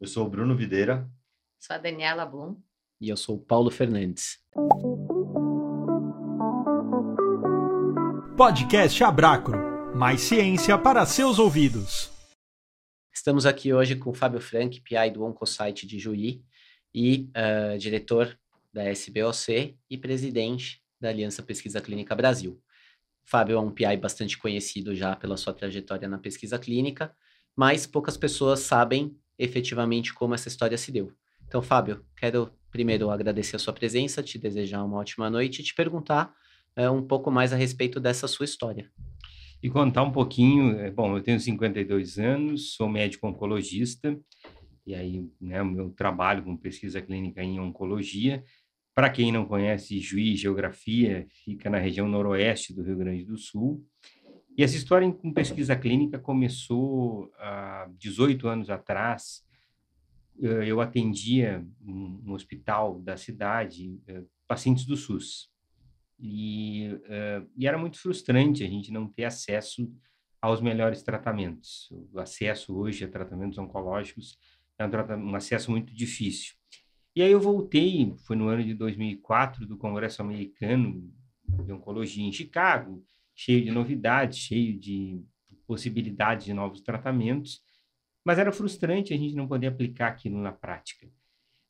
Eu sou o Bruno Videira. Sou a Daniela Blum. E eu sou o Paulo Fernandes. Podcast Abracro. Mais ciência para seus ouvidos. Estamos aqui hoje com o Fábio Frank, PI do Oncosite de Juí e uh, diretor da SBOC e presidente da Aliança Pesquisa Clínica Brasil. Fábio é um PI bastante conhecido já pela sua trajetória na pesquisa clínica, mas poucas pessoas sabem efetivamente como essa história se deu. Então, Fábio, quero primeiro agradecer a sua presença, te desejar uma ótima noite e te perguntar é, um pouco mais a respeito dessa sua história. E contar um pouquinho, é, bom, eu tenho 52 anos, sou médico oncologista, e aí, né, o meu trabalho com pesquisa clínica em oncologia. Para quem não conhece Juiz Geografia, fica na região noroeste do Rio Grande do Sul. E essa história com pesquisa clínica começou há 18 anos atrás, eu atendia um hospital da cidade eh, pacientes do SUS. E, e, era muito frustrante a gente não ter acesso aos melhores tratamentos. O acesso hoje a tratamentos oncológicos é um, um, acesso muito difícil. E aí eu voltei, foi no ano de 2004, do Congresso Americano de Oncologia em Chicago, cheio de novidades, cheio de possibilidades de novos tratamentos, mas era frustrante a gente não poder aplicar aquilo na prática.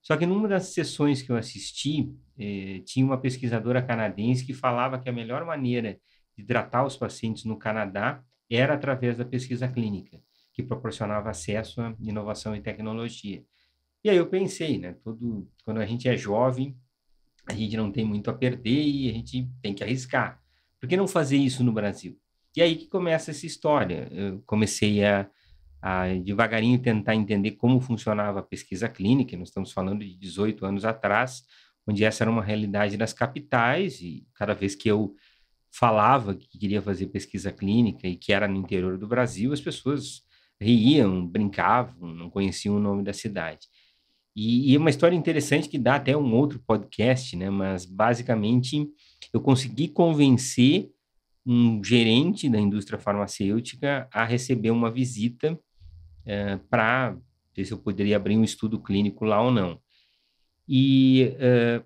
Só que numa das sessões que eu assisti, eh, tinha uma pesquisadora canadense que falava que a melhor maneira de tratar os pacientes no Canadá era através da pesquisa clínica, que proporcionava acesso à inovação e tecnologia. E aí eu pensei, né, todo, quando a gente é jovem, a gente não tem muito a perder e a gente tem que arriscar. Por que não fazer isso no Brasil? E aí que começa essa história. Eu comecei a a devagarinho tentar entender como funcionava a pesquisa clínica, nós estamos falando de 18 anos atrás, onde essa era uma realidade nas capitais, e cada vez que eu falava que queria fazer pesquisa clínica e que era no interior do Brasil, as pessoas riam, brincavam, não conheciam o nome da cidade. E, e é uma história interessante que dá até um outro podcast, né? Mas basicamente eu consegui convencer um gerente da indústria farmacêutica a receber uma visita é, para ver se eu poderia abrir um estudo clínico lá ou não. E é,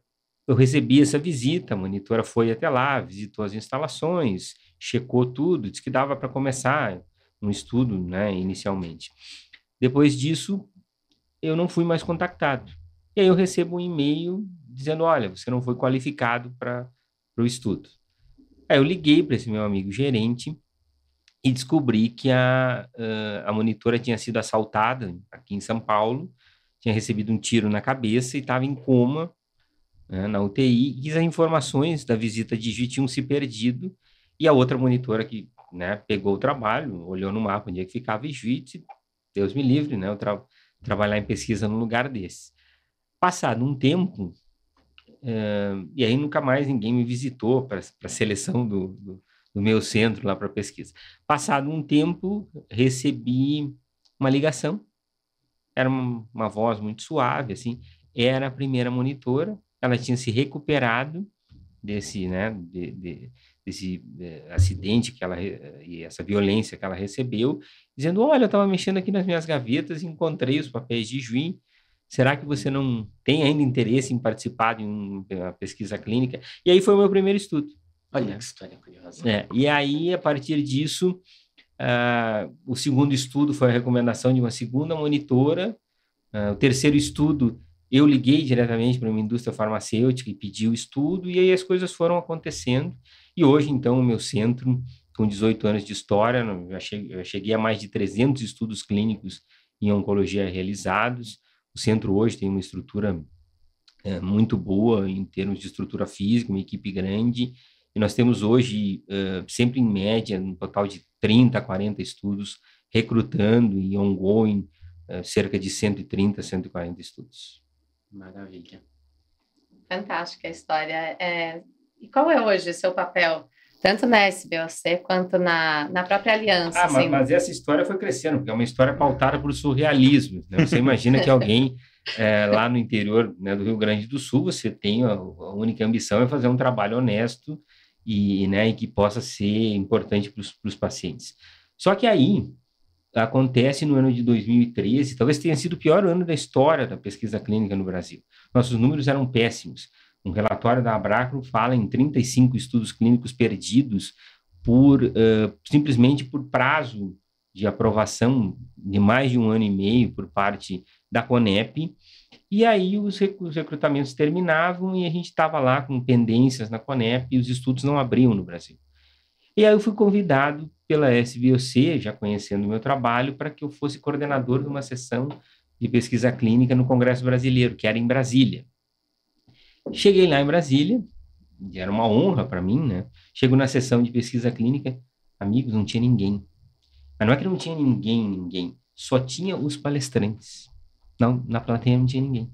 eu recebi essa visita, a monitora foi até lá, visitou as instalações, checou tudo, disse que dava para começar um estudo, né, inicialmente. Depois disso, eu não fui mais contactado. E aí eu recebo um e-mail dizendo, olha, você não foi qualificado para o estudo. Aí eu liguei para esse meu amigo gerente e descobri que a, a monitora tinha sido assaltada aqui em São Paulo, tinha recebido um tiro na cabeça e estava em coma né, na UTI, e as informações da visita de Gi tinham se perdido, e a outra monitora que né, pegou o trabalho, olhou no mapa onde é que ficava e disse, Deus me livre, né, eu tra trabalhar em pesquisa num lugar desse. Passado um tempo, uh, e aí nunca mais ninguém me visitou para a seleção do, do do meu centro lá para pesquisa. Passado um tempo, recebi uma ligação. Era uma, uma, voz muito suave, assim. Era a primeira monitora. Ela tinha se recuperado desse, né, de, de, desse de, eh, acidente que ela e essa violência que ela recebeu, dizendo: "Olha, eu estava mexendo aqui nas minhas gavetas encontrei os papéis de Juim. Será que você não tem ainda interesse em participar de uma pesquisa clínica?" E aí foi o meu primeiro estudo. Olha que história curiosa. É, e aí, a partir disso, uh, o segundo estudo foi a recomendação de uma segunda monitora. Uh, o terceiro estudo, eu liguei diretamente para uma indústria farmacêutica e pedi o estudo, e aí as coisas foram acontecendo. E hoje, então, o meu centro, com 18 anos de história, eu cheguei a mais de 300 estudos clínicos em oncologia realizados. O centro hoje tem uma estrutura é, muito boa em termos de estrutura física, uma equipe grande, e nós temos hoje, uh, sempre em média, um total de 30, 40 estudos recrutando e ongoing, uh, cerca de 130, 140 estudos. Maravilha. Fantástica a história. É... E qual é hoje o seu papel? Tanto na SBOC quanto na, na própria aliança. Ah, assim. mas, mas, essa história foi crescendo, porque é uma história pautada por surrealismo. Né? Você imagina que alguém é, lá no interior né, do Rio Grande do Sul, você tem a, a única ambição é fazer um trabalho honesto e, né, e que possa ser importante para os pacientes. Só que aí, acontece no ano de 2013, talvez tenha sido o pior ano da história da pesquisa clínica no Brasil. Nossos números eram péssimos. Um relatório da Abracro fala em 35 estudos clínicos perdidos por uh, simplesmente por prazo de aprovação de mais de um ano e meio por parte da Conep. E aí os, os recrutamentos terminavam e a gente estava lá com pendências na Conep e os estudos não abriam no Brasil. E aí eu fui convidado pela SBOC, já conhecendo o meu trabalho, para que eu fosse coordenador de uma sessão de pesquisa clínica no Congresso Brasileiro, que era em Brasília. Cheguei lá em Brasília, e era uma honra para mim, né? Chego na sessão de pesquisa clínica, amigos, não tinha ninguém. Mas não é que não tinha ninguém, ninguém. Só tinha os palestrantes. Não, na plateia não tinha ninguém.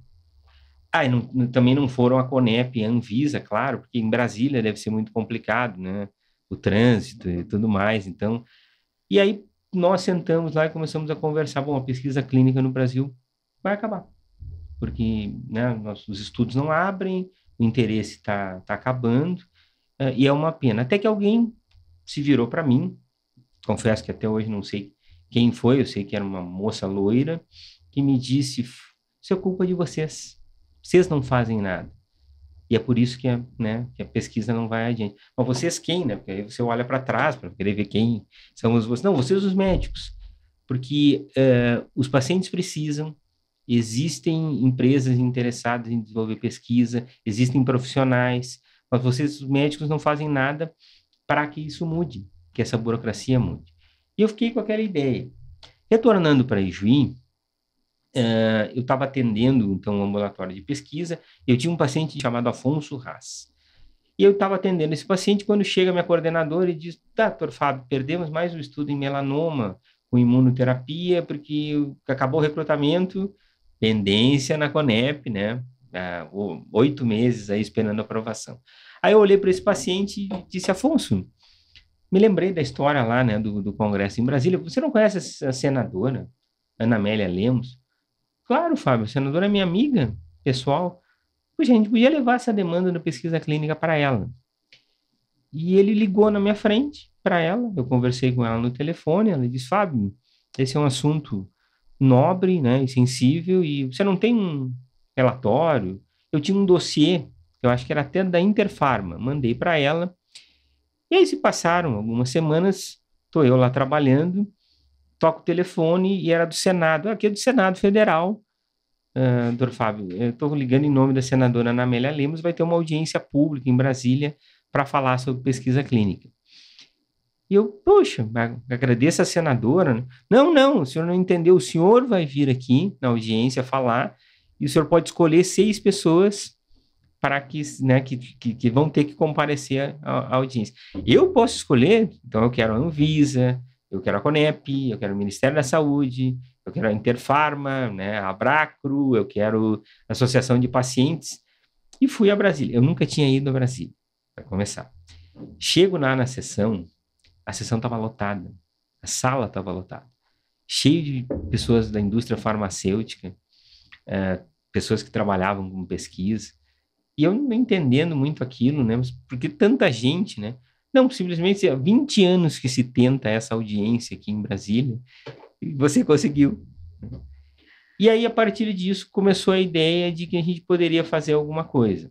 Ah, e não, também não foram a Conep, a Anvisa, claro, porque em Brasília deve ser muito complicado, né? O trânsito e tudo mais. Então, e aí nós sentamos lá e começamos a conversar. Bom, a pesquisa clínica no Brasil vai acabar porque né, nossos estudos não abrem, o interesse está tá acabando, uh, e é uma pena. Até que alguém se virou para mim, confesso que até hoje não sei quem foi, eu sei que era uma moça loira, que me disse: Isso é culpa de vocês, vocês não fazem nada. E é por isso que a, né, que a pesquisa não vai adiante. Mas vocês quem, né? Porque aí você olha para trás para querer ver quem são os vocês. Não, vocês os médicos. Porque uh, os pacientes precisam, existem empresas interessadas em desenvolver pesquisa, existem profissionais, mas vocês, os médicos, não fazem nada para que isso mude, que essa burocracia mude. E eu fiquei com aquela ideia. Retornando para Ijuí, uh, eu estava atendendo, então, um ambulatório de pesquisa, eu tinha um paciente chamado Afonso Haas. E eu estava atendendo esse paciente quando chega minha coordenadora e diz, tá, doutor Fábio, perdemos mais um estudo em melanoma com imunoterapia, porque acabou o recrutamento, pendência na Conep, né? Ah, oito meses aí esperando aprovação. Aí eu olhei para esse paciente e disse, Afonso, me lembrei da história lá, né, do, do Congresso em Brasília. Você não conhece a senadora Ana Amélia Lemos? Claro, Fábio, a senadora é minha amiga pessoal. Poxa, a gente podia levar essa demanda da pesquisa clínica para ela. E ele ligou na minha frente para ela, eu conversei com ela no telefone, ela disse, Fábio, esse é um assunto nobre né, e sensível, e você não tem um relatório. Eu tinha um dossiê, eu acho que era até da Interfarma, mandei para ela. E aí se passaram algumas semanas, estou eu lá trabalhando, toco o telefone e era do Senado, aqui é do Senado Federal, uh, doutor Fábio, eu estou ligando em nome da senadora Ana Amélia Lemos, vai ter uma audiência pública em Brasília para falar sobre pesquisa clínica. E eu, poxa, agradeço a senadora. Né? Não, não, o senhor não entendeu. O senhor vai vir aqui na audiência falar e o senhor pode escolher seis pessoas para que, né, que, que, que vão ter que comparecer à, à, audiência. Eu posso escolher, então eu quero a Anvisa, eu quero a Conep, eu quero o Ministério da Saúde, eu quero a Interfarma, né, a Abracro, eu quero a Associação de Pacientes. E fui a Brasília. Eu nunca tinha ido a Brasília, para começar. Chego lá na sessão, a sessão estava lotada, a sala estava lotada, cheio de pessoas da indústria farmacêutica, é, pessoas que trabalhavam com pesquisa, e eu não entendendo muito aquilo, né? Porque tanta gente, né? Não, simplesmente há 20 anos que se tenta essa audiência aqui em Brasília, e você conseguiu. E aí, a partir disso, começou a ideia de que a gente poderia fazer alguma coisa.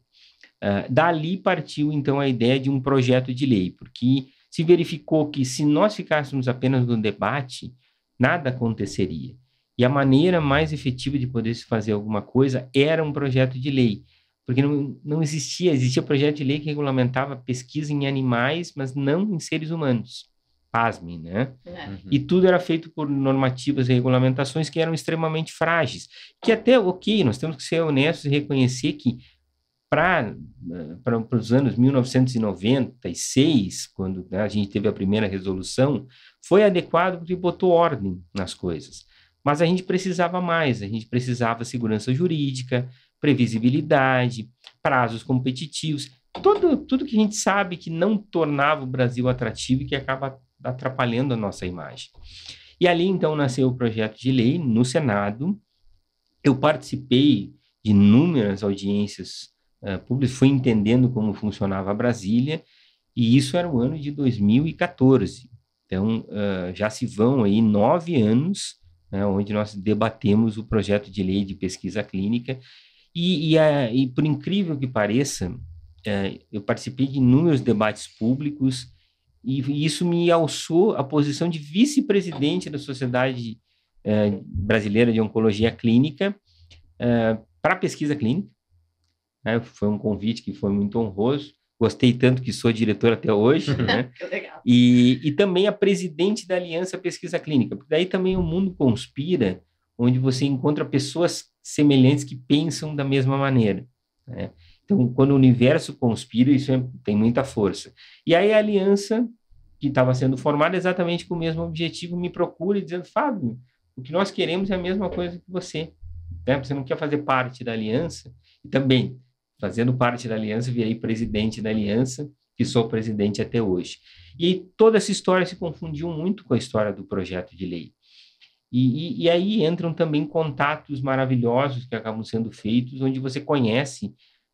Uh, dali partiu, então, a ideia de um projeto de lei, porque se verificou que se nós ficássemos apenas no debate, nada aconteceria. E a maneira mais efetiva de poder se fazer alguma coisa era um projeto de lei, porque não, não existia, existia projeto de lei que regulamentava pesquisa em animais, mas não em seres humanos. Pasmem, né? É. Uhum. E tudo era feito por normativas e regulamentações que eram extremamente frágeis. Que até, ok, nós temos que ser honestos e reconhecer que para os anos 1996, quando né, a gente teve a primeira resolução, foi adequado porque botou ordem nas coisas. Mas a gente precisava mais, a gente precisava segurança jurídica, previsibilidade, prazos competitivos, tudo, tudo que a gente sabe que não tornava o Brasil atrativo e que acaba atrapalhando a nossa imagem. E ali então nasceu o projeto de lei no Senado. Eu participei de inúmeras audiências uh, público foi entendendo como funcionava a Brasília, e isso era o ano de 2014. Então, uh, já se vão aí nove anos, né, onde nós debatemos o projeto de lei de pesquisa clínica. E, e, a, e por incrível que pareça, uh, eu participei de inúmeros debates públicos e isso me alçou a posição de vice-presidente da Sociedade uh, Brasileira de Oncologia Clínica para pesquisa clínica. Né, foi um convite que foi muito honroso. Gostei tanto que sou diretor até hoje, né? legal. E, e também a presidente da Aliança Pesquisa Clínica, porque daí também o mundo conspira, onde você encontra pessoas semelhantes que pensam da mesma maneira. Né? Então, quando o universo conspira, isso é, tem muita força. E aí a aliança, que estava sendo formada exatamente com o mesmo objetivo, me procura dizendo, Fábio, o que nós queremos é a mesma coisa que você. Né? Você não quer fazer parte da aliança? E também, fazendo parte da aliança, virei presidente da aliança, que sou presidente até hoje. E toda essa história se confundiu muito com a história do projeto de lei. E, e, e aí entram também contatos maravilhosos que acabam sendo feitos, onde você conhece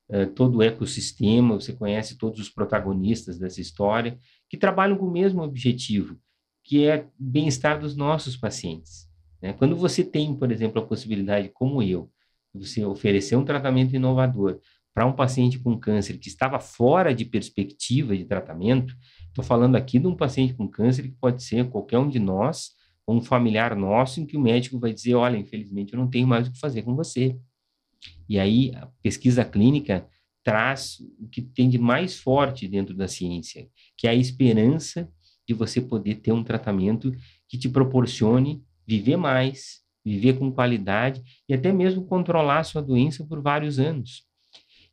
uh, todo o ecossistema, você conhece todos os protagonistas dessa história, que trabalham com o mesmo objetivo, que é bem-estar dos nossos pacientes. Né? Quando você tem, por exemplo, a possibilidade, como eu, você oferecer um tratamento inovador para um paciente com câncer que estava fora de perspectiva de tratamento, estou falando aqui de um paciente com câncer que pode ser qualquer um de nós, ou um familiar nosso, em que o médico vai dizer: olha, infelizmente eu não tenho mais o que fazer com você. E aí a pesquisa clínica traz o que tem de mais forte dentro da ciência, que é a esperança de você poder ter um tratamento que te proporcione viver mais, viver com qualidade e até mesmo controlar a sua doença por vários anos.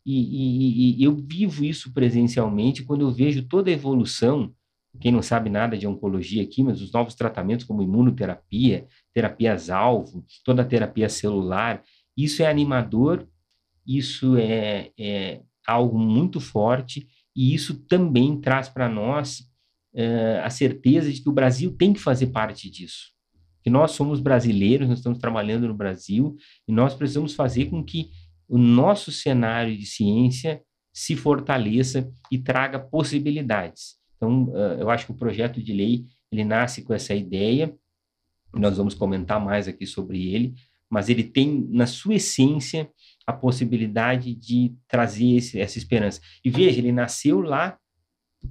E, e, e, eu vivo isso presencialmente quando eu vejo toda a evolução. Quem não sabe nada de oncologia aqui, mas os novos tratamentos como imunoterapia, terapias-alvo, toda a terapia celular, isso é animador, isso é, é algo muito forte e isso também traz para nós é, a certeza de que o Brasil tem que fazer parte disso. Que nós somos brasileiros, nós estamos trabalhando no Brasil e nós precisamos fazer com que o nosso cenário de ciência se fortaleça e traga possibilidades. Então, eu acho que o projeto de lei ele nasce com essa ideia. Nós vamos comentar mais aqui sobre ele, mas ele tem na sua essência a possibilidade de trazer esse, essa esperança. E veja, ele nasceu lá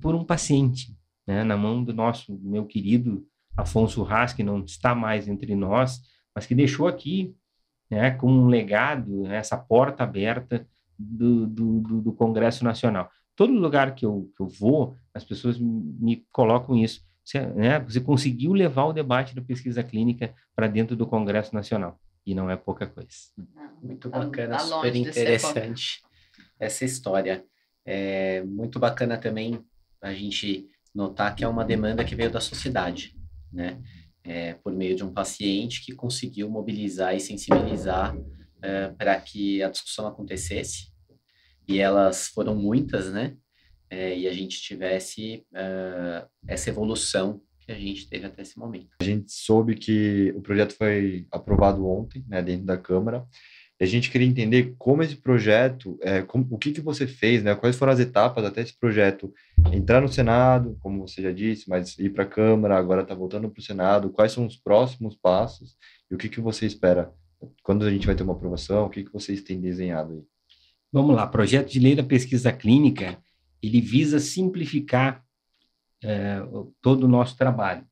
por um paciente, né, na mão do nosso meu querido Afonso Haas, que não está mais entre nós, mas que deixou aqui né, como um legado, né, essa porta aberta do, do, do, Congresso Nacional. Todo lugar que eu, que eu vou, as pessoas me colocam isso. Você, né, você conseguiu levar o debate da pesquisa clínica para dentro do Congresso Nacional. E não é pouca coisa. Muito tá bacana, tá super interessante essa história. É muito bacana também a gente notar que é uma demanda que veio da sociedade, né? É, por meio de um paciente que conseguiu mobilizar e sensibilizar é, para que a discussão acontecesse. E elas foram muitas, né? É, e a gente tivesse é, essa evolução que a gente teve até esse momento. A gente soube que o projeto foi aprovado ontem, né, dentro da Câmara, a gente queria entender como esse projeto, é, como, o que, que você fez, né? Quais foram as etapas até esse projeto entrar no Senado, como você já disse, mas ir para a Câmara, agora está voltando para o Senado. Quais são os próximos passos e o que, que você espera? Quando a gente vai ter uma aprovação, o que, que vocês têm desenhado aí? Vamos lá, projeto de lei da pesquisa clínica, ele visa simplificar é, todo o nosso trabalho.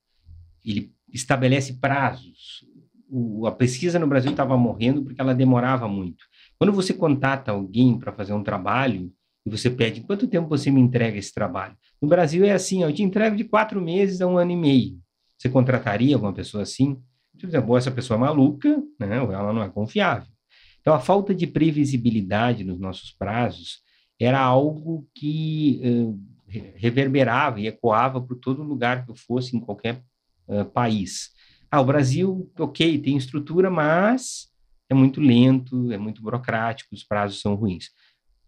Ele estabelece prazos, o, a pesquisa no Brasil estava morrendo porque ela demorava muito. Quando você contata alguém para fazer um trabalho e você pede quanto tempo você me entrega esse trabalho, no Brasil é assim, eu te entrego de quatro meses a um ano e meio. Você contrataria alguma pessoa assim? Por exemplo, essa pessoa é maluca, né? ou ela não é confiável. Então, a falta de previsibilidade nos nossos prazos era algo que uh, reverberava e ecoava por todo lugar que eu fosse, em qualquer uh, país. Ah, o Brasil, ok, tem estrutura, mas é muito lento, é muito burocrático, os prazos são ruins.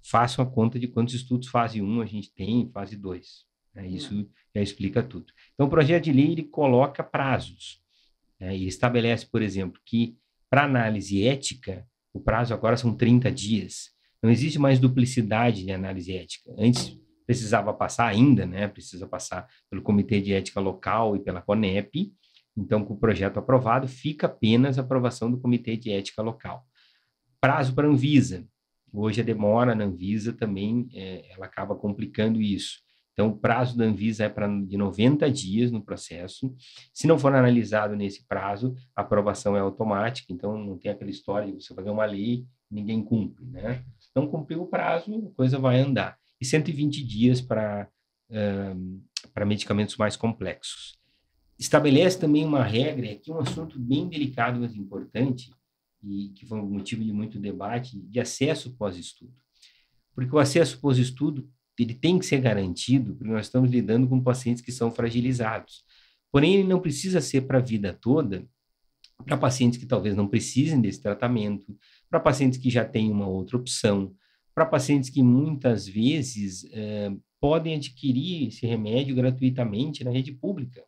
Façam a conta de quantos estudos fase 1 a gente tem, fase 2. Né? Isso já explica tudo. Então, o projeto de lei ele coloca prazos. Né? E estabelece, por exemplo, que para análise ética, o prazo agora são 30 dias. Não existe mais duplicidade de análise ética. Antes, precisava passar ainda, né? Precisa passar pelo Comitê de Ética Local e pela CONEP. Então, com o projeto aprovado, fica apenas a aprovação do Comitê de Ética Local. Prazo para a Anvisa. Hoje a demora na Anvisa também, é, ela acaba complicando isso. Então, o prazo da Anvisa é para de 90 dias no processo. Se não for analisado nesse prazo, a aprovação é automática. Então, não tem aquela história de você fazer uma lei ninguém cumpre, né? Não cumpriu o prazo, a coisa vai andar. E 120 dias para para medicamentos mais complexos. Estabelece também uma regra, aqui um assunto bem delicado, mas importante, e que foi um motivo de muito debate, de acesso pós-estudo. Porque o acesso pós-estudo ele tem que ser garantido, porque nós estamos lidando com pacientes que são fragilizados. Porém, ele não precisa ser para a vida toda, para pacientes que talvez não precisem desse tratamento, para pacientes que já têm uma outra opção, para pacientes que muitas vezes eh, podem adquirir esse remédio gratuitamente na rede pública.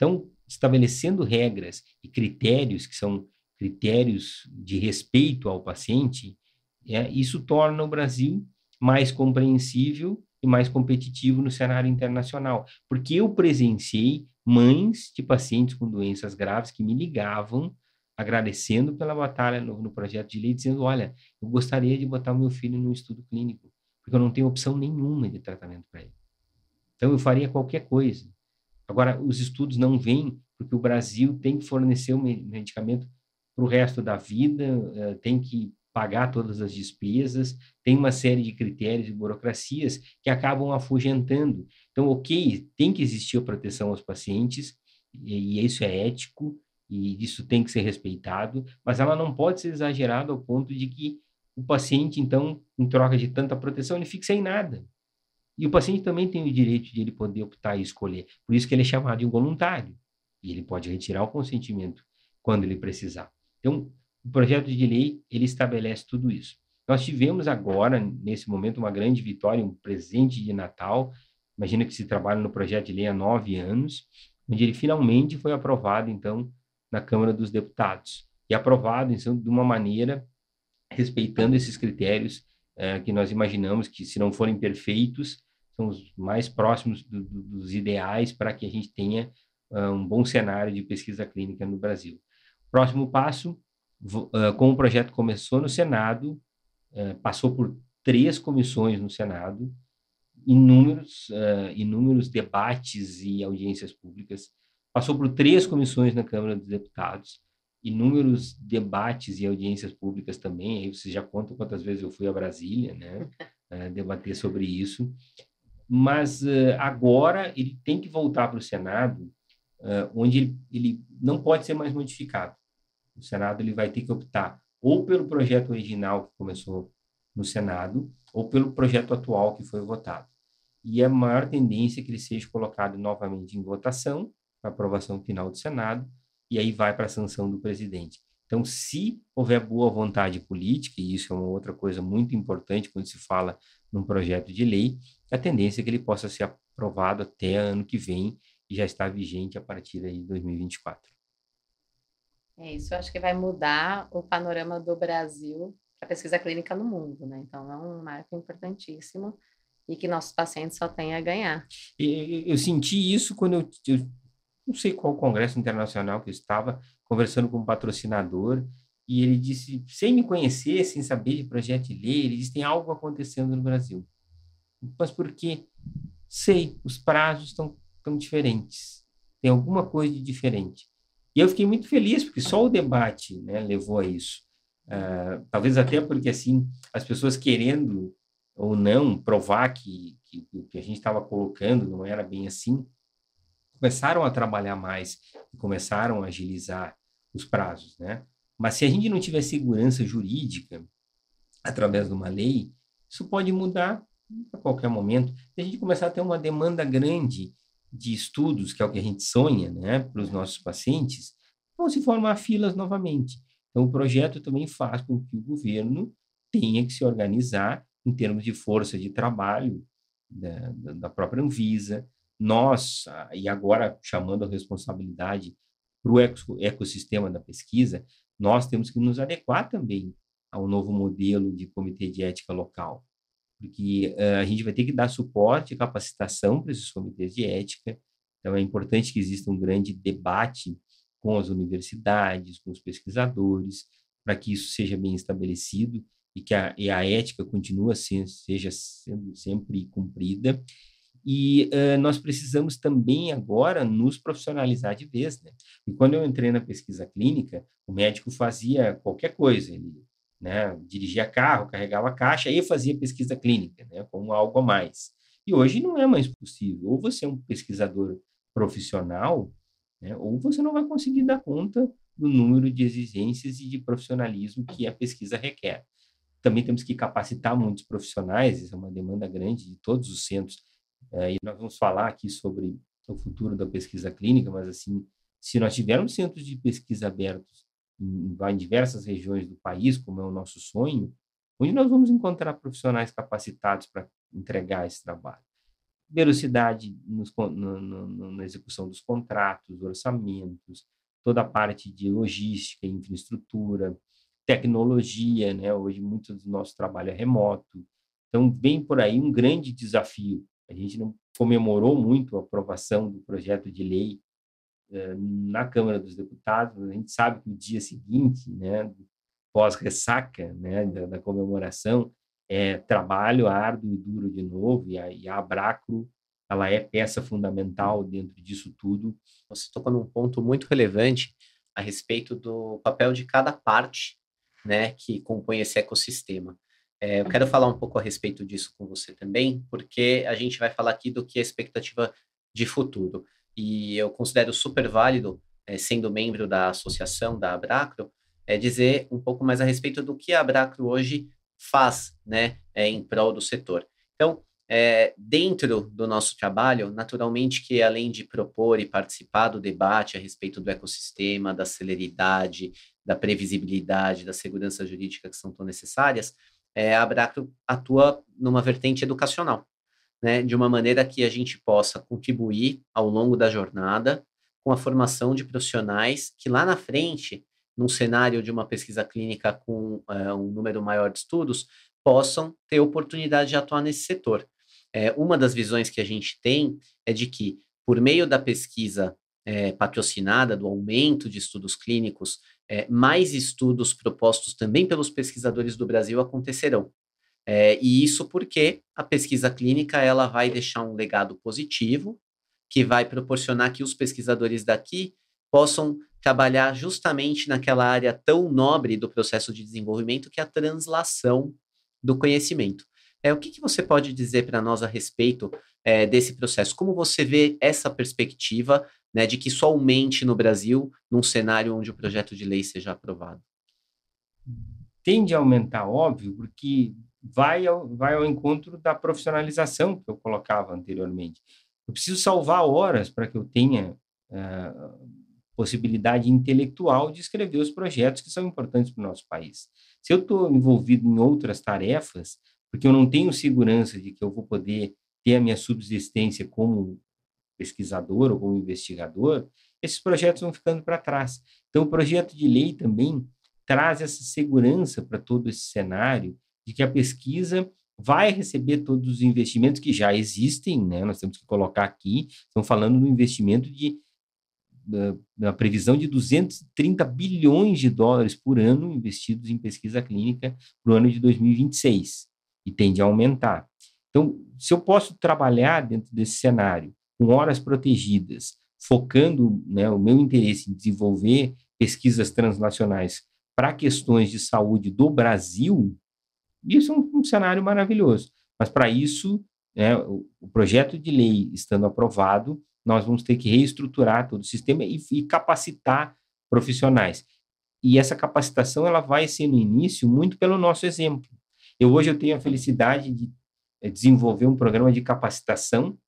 Então, estabelecendo regras e critérios que são critérios de respeito ao paciente, é, isso torna o Brasil mais compreensível e mais competitivo no cenário internacional. Porque eu presenciei mães de pacientes com doenças graves que me ligavam agradecendo pela batalha no, no, projeto de lei, dizendo: olha, eu gostaria de botar o meu filho no estudo clínico, porque eu não tenho opção nenhuma de tratamento para ele. Então, eu faria qualquer coisa. Agora, os estudos não vêm porque o Brasil tem que fornecer o medicamento para o resto da vida, eh, tem que pagar todas as despesas, tem uma série de critérios e burocracias que acabam afugentando. Então, ok, tem que existir a proteção aos pacientes, e isso é ético, e isso tem que ser respeitado, mas ela não pode ser exagerada ao ponto de que o paciente, então, em troca de tanta proteção, ele fique sem nada. E o paciente também tem o direito de ele poder optar e escolher. Por isso que ele é chamado de involuntário. E ele pode retirar o consentimento quando ele precisar. Então, o projeto de lei, ele estabelece tudo isso. Nós tivemos agora, nesse momento, uma grande vitória, um presente de Natal. Imagina que se trabalha no projeto de lei há nove anos, onde ele finalmente foi aprovado, então, na Câmara dos Deputados. E aprovado, então, de uma maneira respeitando esses critérios é, que nós imaginamos que, se não forem perfeitos, os mais próximos do, do, dos ideais para que a gente tenha uh, um bom cenário de pesquisa clínica no Brasil. Próximo passo uh, como o projeto começou no Senado, uh, passou por três comissões no Senado, inúmeros, inúmeros debates e audiências públicas, passou por três comissões na Câmara dos Deputados, inúmeros debates e audiências públicas também, aí vocês já contam quantas vezes eu fui a Brasília, né, debater sobre isso, mas agora ele tem que voltar para o Senado, onde ele, ele não pode ser mais modificado o Senado ele vai ter que optar ou pelo projeto original que começou no Senado, ou pelo projeto atual que foi votado. E a maior tendência é que ele seja colocado novamente em votação, para aprovação final do Senado, e aí vai para a sanção do presidente. Então, se houver boa vontade política, e isso é uma outra coisa muito importante quando se fala num projeto de lei, a tendência é que ele possa ser aprovado até ano que vem e já está vigente a partir de 2024. É isso, eu acho que vai mudar o panorama do Brasil para pesquisa clínica no mundo, né? Então é um marco importantíssimo e que nossos pacientes só têm a ganhar. E, eu senti isso quando eu, eu não sei qual congresso internacional que eu estava conversando com um patrocinador e ele disse, sem me conhecer, sem saber de projeto de lei, ele disse, tem algo acontecendo no Brasil. Mas por quê? Sei, os prazos estão tão diferentes. Tem alguma coisa de diferente. E eu fiquei muito feliz, porque só o debate né, levou a isso. Uh, talvez até porque, assim, as pessoas querendo ou não provar que, que o que a gente estava colocando não era bem assim, começaram a trabalhar mais e começaram a agilizar os prazos, né? Mas se a gente não tiver segurança jurídica através de uma lei, isso pode mudar a qualquer momento. Se a gente começar a ter uma demanda grande de estudos, que é o que a gente sonha, né, para os nossos pacientes, vão se formar filas novamente. Então, o projeto também faz com que o governo tenha que se organizar em termos de força de trabalho da, da própria Anvisa. Nós, e agora chamando a responsabilidade para o ecossistema da pesquisa, nós temos que nos adequar também ao novo modelo de comitê de ética local. porque uh, a gente vai ter que dar suporte e capacitação para esses comitês de ética. Então, é importante que exista um grande debate com as universidades, com os pesquisadores, para que isso seja bem estabelecido e que a, e a ética continue sendo, seja sendo sempre cumprida. E uh, nós precisamos também agora nos profissionalizar de vez. Né? E quando eu entrei na pesquisa clínica, o médico fazia qualquer coisa, ele né, dirigia carro, carregava caixa e fazia pesquisa clínica, né, como algo a mais. E hoje não é mais possível. Ou você é um pesquisador profissional, né, ou você não vai conseguir dar conta do número de exigências e de profissionalismo que a pesquisa requer. Também temos que capacitar muitos profissionais, isso é uma demanda grande de todos os centros. É, e nós vamos falar aqui sobre o futuro da pesquisa clínica, mas assim, se nós tivermos centros de pesquisa abertos em, em diversas regiões do país, como é o nosso sonho, onde nós vamos encontrar profissionais capacitados para entregar esse trabalho? Velocidade nos, no, no, na execução dos contratos, orçamentos, toda a parte de logística, infraestrutura, tecnologia, né? Hoje muito do nosso trabalho é remoto. Então vem por aí um grande desafio. A gente não comemorou muito a aprovação do projeto de lei eh, na Câmara dos Deputados. A gente sabe que o dia seguinte, né, pós ressaca, né, da, da comemoração, é trabalho árduo e duro de novo. E a, e a Abracro ela é peça fundamental dentro disso tudo. Você tocou num ponto muito relevante a respeito do papel de cada parte né, que compõe esse ecossistema. É, eu quero falar um pouco a respeito disso com você também, porque a gente vai falar aqui do que é expectativa de futuro. E eu considero super válido, é, sendo membro da associação da Abracro, é dizer um pouco mais a respeito do que a Abracro hoje faz né, é, em prol do setor. Então, é, dentro do nosso trabalho, naturalmente que além de propor e participar do debate a respeito do ecossistema, da celeridade, da previsibilidade, da segurança jurídica que são tão necessárias, é, a Abracro atua numa vertente educacional, né, de uma maneira que a gente possa contribuir ao longo da jornada com a formação de profissionais que lá na frente, num cenário de uma pesquisa clínica com é, um número maior de estudos, possam ter oportunidade de atuar nesse setor. É, uma das visões que a gente tem é de que, por meio da pesquisa é, patrocinada, do aumento de estudos clínicos, é, mais estudos propostos também pelos pesquisadores do Brasil acontecerão. É, e isso porque a pesquisa clínica ela vai deixar um legado positivo, que vai proporcionar que os pesquisadores daqui possam trabalhar justamente naquela área tão nobre do processo de desenvolvimento que é a translação do conhecimento. É, o que, que você pode dizer para nós a respeito é, desse processo? Como você vê essa perspectiva né, de que isso aumente no Brasil num cenário onde o projeto de lei seja aprovado? Tende a aumentar, óbvio, porque vai ao, vai ao encontro da profissionalização que eu colocava anteriormente. Eu preciso salvar horas para que eu tenha uh, possibilidade intelectual de escrever os projetos que são importantes para o nosso país. Se eu estou envolvido em outras tarefas, porque eu não tenho segurança de que eu vou poder ter a minha subsistência como pesquisador ou como investigador, esses projetos vão ficando para trás. Então, o projeto de lei também traz essa segurança para todo esse cenário de que a pesquisa vai receber todos os investimentos que já existem, né? Nós temos que colocar aqui, estamos falando do investimento de na previsão de 230 bilhões de dólares por ano investidos em pesquisa clínica para o ano de 2026 e tende a aumentar. Então, se eu posso trabalhar dentro desse cenário com horas protegidas, focando né, o meu interesse em desenvolver pesquisas transnacionais para questões de saúde do Brasil, isso é um, um cenário maravilhoso. Mas para isso, né, o, o, projeto de lei estando aprovado, nós vamos ter que reestruturar todo o sistema e, e capacitar profissionais. E essa capacitação ela vai ser no início muito pelo nosso exemplo. Eu hoje eu tenho a felicidade de eh, desenvolver um programa de capacitação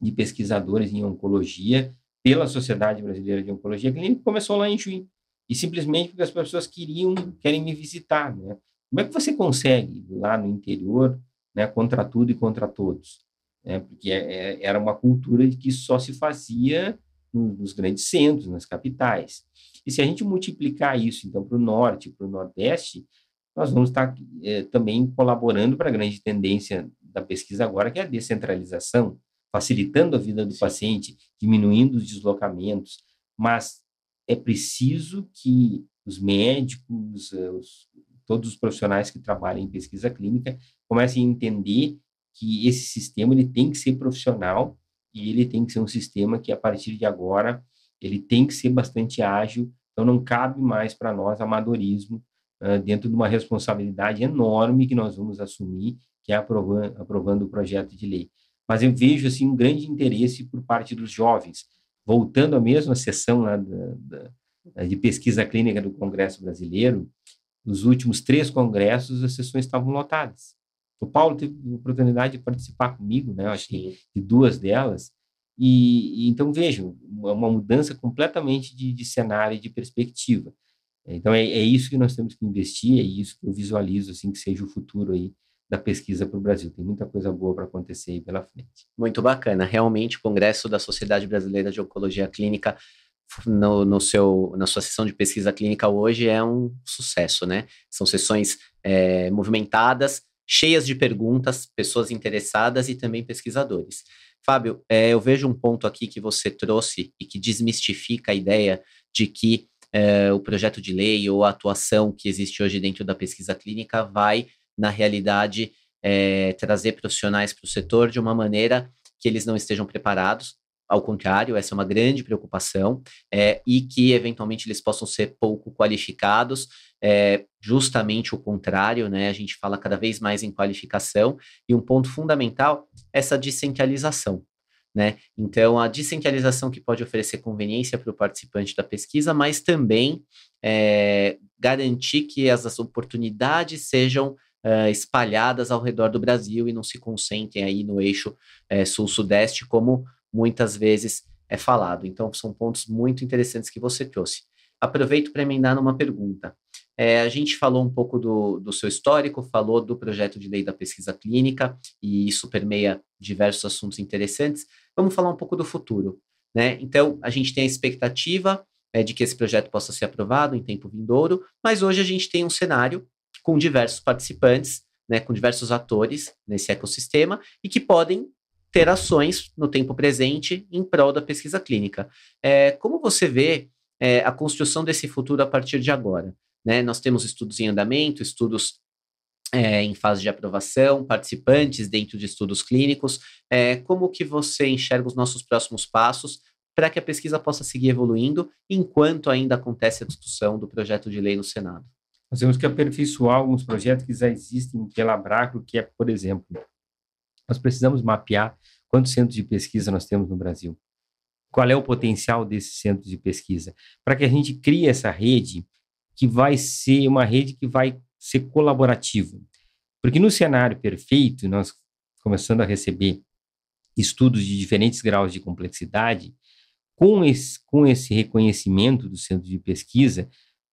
de pesquisadores em oncologia pela Sociedade Brasileira de Oncologia Clínica, começou lá em Juiz. E simplesmente porque as pessoas queriam, querem me visitar, né? Como é que você consegue lá no interior, né, contra tudo e contra todos? Né? Porque é, é, era uma cultura que só se fazia nos grandes centros, nas capitais. E se a gente multiplicar isso, então, para o norte, para o nordeste, nós vamos estar é, também colaborando para a grande tendência da pesquisa agora, que é a descentralização, facilitando a vida do paciente, diminuindo os deslocamentos, mas é preciso que os médicos, eh, os, todos os profissionais que trabalham em pesquisa clínica comecem a entender que esse sistema ele tem que ser profissional e ele tem que ser um sistema que a partir de agora ele tem que ser bastante ágil, então não cabe mais para nós amadorismo uh, dentro de uma responsabilidade enorme que nós vamos assumir, que é aprovando, aprovando o projeto de lei. Mas eu vejo assim um grande interesse por parte dos jovens, voltando à mesma sessão lá da, da, de pesquisa clínica do Congresso Brasileiro, nos últimos três congressos as sessões estavam lotadas. O Paulo teve a oportunidade de participar comigo, né? Eu acho que de duas delas. E, e então vejam, uma, uma mudança completamente de, de, cenário e de perspectiva. Então é, é, isso que nós temos que investir, é isso que eu visualizo assim que seja o futuro aí da pesquisa para o Brasil. Tem muita coisa boa para acontecer aí pela frente. Muito bacana. Realmente, o Congresso da Sociedade Brasileira de Oncologia Clínica no, no, seu, na sua sessão de pesquisa clínica hoje é um sucesso, né? São sessões é, movimentadas, cheias de perguntas, pessoas interessadas e também pesquisadores. Fábio, é, eu vejo um ponto aqui que você trouxe e que desmistifica a ideia de que é, o projeto de lei ou a atuação que existe hoje dentro da pesquisa clínica vai, na realidade, é, trazer profissionais para o setor de uma maneira que eles não estejam preparados ao contrário, essa é uma grande preocupação, é, e que eventualmente eles possam ser pouco qualificados, é, justamente o contrário, né? A gente fala cada vez mais em qualificação, e um ponto fundamental é essa descentralização. Né? Então, a descentralização que pode oferecer conveniência para o participante da pesquisa, mas também é, garantir que as, oportunidades sejam uh, espalhadas ao redor do Brasil e não se concentrem aí no eixo uh, sul-sudeste, como muitas vezes é falado. Então, são pontos muito interessantes que você trouxe. Aproveito para emendar numa pergunta. É, a gente falou um pouco do, do seu histórico, falou do projeto de lei da pesquisa clínica, e isso permeia diversos assuntos interessantes. Vamos falar um pouco do futuro. Né? Então, a gente tem a expectativa é, de que esse projeto possa ser aprovado em tempo vindouro, mas hoje a gente tem um cenário com diversos participantes, né, com diversos atores nesse ecossistema e que podem ter ações no tempo presente em prol da pesquisa clínica. É, como você vê é, a construção desse futuro a partir de agora? Né? Nós temos estudos em andamento, estudos é, em fase de aprovação, participantes dentro de estudos clínicos. É, como que você enxerga os nossos próximos passos para que a pesquisa possa seguir evoluindo enquanto ainda acontece a discussão do projeto de lei no Senado? Nós temos que aperfeiçoar alguns projetos que já existem pela Bracro, que é, por exemplo, nós precisamos mapear quantos centros de pesquisa nós temos no Brasil. Qual é o potencial desses centros de pesquisa? Para que a gente crie essa rede que vai ser uma rede que vai ser colaborativa. Porque no cenário perfeito, nós começando a receber estudos de diferentes graus de complexidade, com esse, com esse reconhecimento do centro de pesquisa,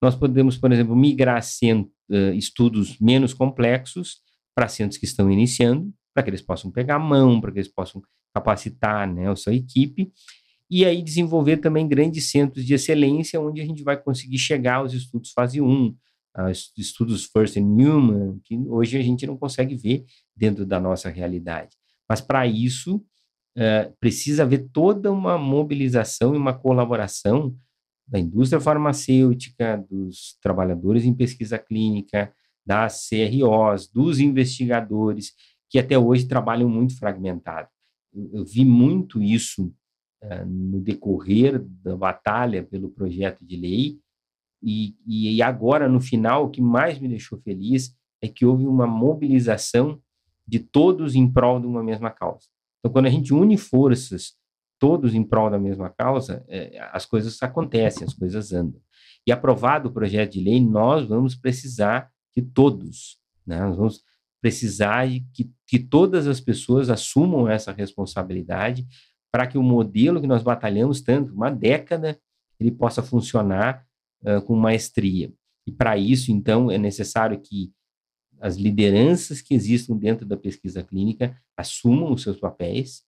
nós podemos, por exemplo, migrar uh, estudos menos complexos para centros que estão iniciando, para que eles possam pegar a mão, para que eles possam capacitar né, a sua equipe, e aí desenvolver também grandes centros de excelência, onde a gente vai conseguir chegar aos estudos fase 1, aos estudos First in Human, que hoje a gente não consegue ver dentro da nossa realidade. Mas para isso, uh, precisa haver toda uma mobilização e uma colaboração da indústria farmacêutica, dos trabalhadores em pesquisa clínica, das CROs, dos investigadores, que até hoje trabalham muito fragmentado. Eu, eu vi muito isso uh, no decorrer da batalha pelo projeto de lei, e, e agora, no final, o que mais me deixou feliz é que houve uma mobilização de todos em prol de uma mesma causa. Então, quando a gente une forças, todos em prol da mesma causa, é, as coisas acontecem, as coisas andam. E aprovado o projeto de lei, nós vamos precisar de todos. Né? Nós vamos precisar que, que todas as pessoas assumam essa responsabilidade para que o modelo que nós batalhamos tanto, uma década, ele possa funcionar uh, com maestria. E para isso, então, é necessário que as lideranças que existam dentro da pesquisa clínica assumam os seus papéis,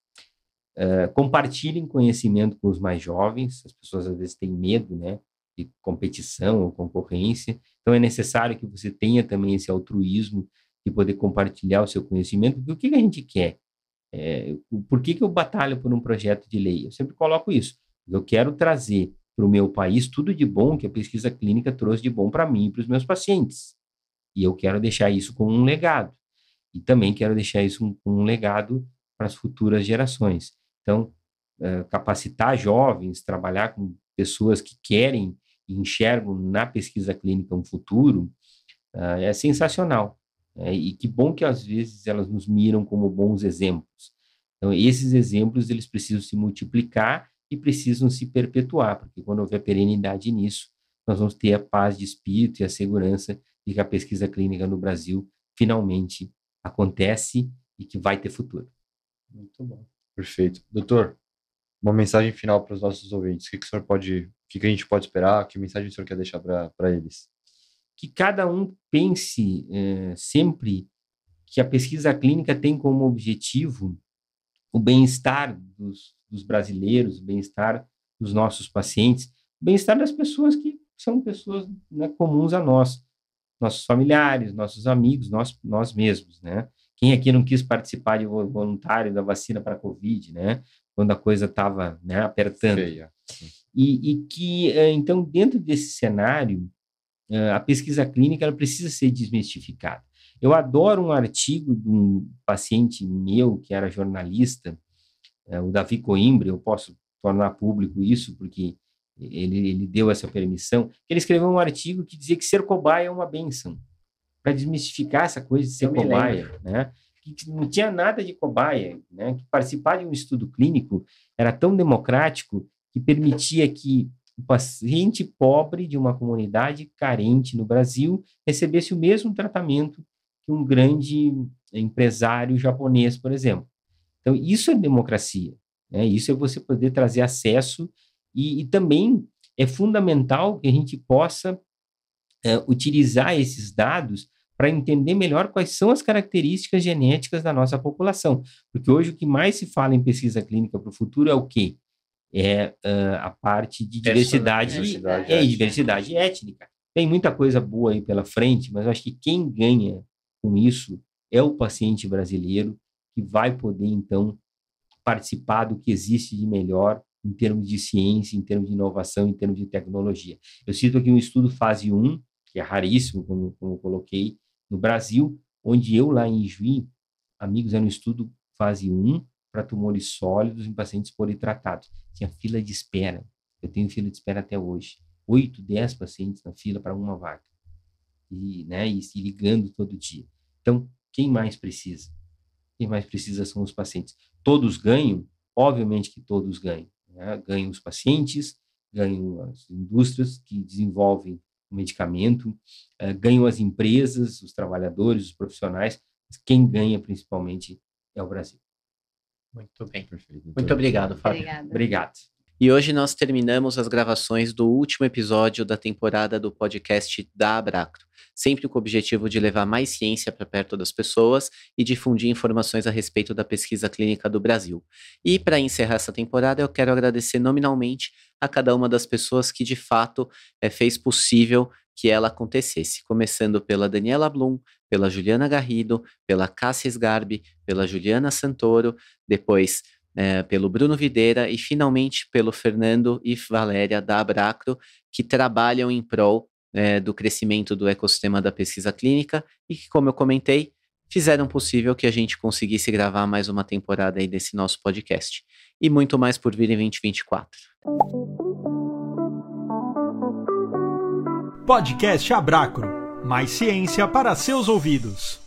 uh, compartilhem conhecimento com os mais jovens, as pessoas às vezes têm medo, né, de competição ou concorrência. Então, é necessário que você tenha também esse altruísmo de poder compartilhar o seu conhecimento. Porque o que, que a gente quer? É, por que, que eu batalho por um projeto de lei? Eu sempre coloco isso. Eu quero trazer para o meu país tudo de bom que a pesquisa clínica trouxe de bom para mim e para os meus pacientes. E eu quero deixar isso como um legado. E também quero deixar isso como um legado para as futuras gerações. Então, uh, capacitar jovens, trabalhar com pessoas que querem e enxergam na pesquisa clínica um futuro, uh, é sensacional. É, e que bom que às vezes elas nos miram como bons exemplos. Então, esses exemplos eles precisam se multiplicar e precisam se perpetuar, porque quando houver perenidade nisso, nós vamos ter a paz de espírito e a segurança de que a pesquisa clínica no Brasil finalmente acontece e que vai ter futuro. Muito bom. Perfeito. Doutor, uma mensagem final para os nossos ouvintes. O que, que o senhor pode, o que, que a gente pode esperar? Que mensagem o senhor quer deixar para eles? que cada um pense é, sempre que a pesquisa clínica tem como objetivo o bem-estar dos, dos, brasileiros, o bem-estar dos nossos pacientes, o bem-estar das pessoas que são pessoas né, comuns a nós, nossos familiares, nossos amigos, nós, nós mesmos, né? Quem aqui não quis participar de voluntário da vacina para a Covid, né? Quando a coisa estava né, apertando. Feia. E, e que, eh, então, dentro desse cenário, a pesquisa clínica ela precisa ser desmistificada. Eu adoro um artigo de um paciente meu que era jornalista, é, o Davi Coimbra, eu posso tornar público isso porque ele, ele deu essa permissão, ele escreveu um artigo que dizia que ser cobaia é uma benção, para desmistificar essa coisa de ser cobaia, né? que não tinha nada de cobaia, né? que participar de um estudo clínico era tão democrático que permitia que o paciente pobre de uma comunidade carente no Brasil recebesse o mesmo tratamento que um grande empresário japonês, por exemplo. Então, isso é democracia. Né? Isso é você poder trazer acesso e, e também é fundamental que a gente possa é, utilizar esses dados para entender melhor quais são as características genéticas da nossa população. Porque hoje o que mais se fala em pesquisa clínica para o futuro é o quê? é uh, a parte de diversidade, diversidade, é, diversidade étnica. Tem muita coisa boa aí pela frente, mas eu acho que quem ganha com isso é o paciente brasileiro, que vai poder, então, participar do que existe de melhor em termos de ciência, em termos de inovação, em termos de tecnologia. Eu cito aqui um estudo fase 1, que é raríssimo, como, como eu coloquei, no Brasil, onde eu, lá em Juí, amigos, era um estudo fase 1, para tumores sólidos em pacientes politratados. Tinha fila de espera. Eu tenho fila de espera até hoje. Oito, dez pacientes na fila para uma vaga. E, né, e se ligando todo dia. Então, quem mais precisa? Quem mais precisa são os pacientes. Todos ganham? Obviamente que todos ganham. Né? Ganham os pacientes, ganham as indústrias que desenvolvem o medicamento, uh, ganham as empresas, os trabalhadores, os profissionais. Mas quem ganha principalmente é o Brasil. Muito bem. Perfeito. Muito obrigado, Fábio. Obrigada. Obrigado. E hoje nós terminamos as gravações do último episódio da temporada do podcast da Abracro, sempre com o objetivo de levar mais ciência para perto das pessoas e difundir informações a respeito da pesquisa clínica do Brasil. E para encerrar essa temporada, eu quero agradecer nominalmente a cada uma das pessoas que de fato é, fez possível que ela acontecesse, começando pela Daniela Blum, pela Juliana Garrido, pela Cássia Sgarbi, pela Juliana Santoro, depois é, pelo Bruno Videira e finalmente pelo Fernando e Valéria da Abracro, que trabalham em prol é, do crescimento do ecossistema da pesquisa clínica e que, como eu comentei, fizeram possível que a gente conseguisse gravar mais uma temporada aí desse nosso podcast. E muito mais por vir em 2024. Podcast Abracro. Mais ciência para seus ouvidos.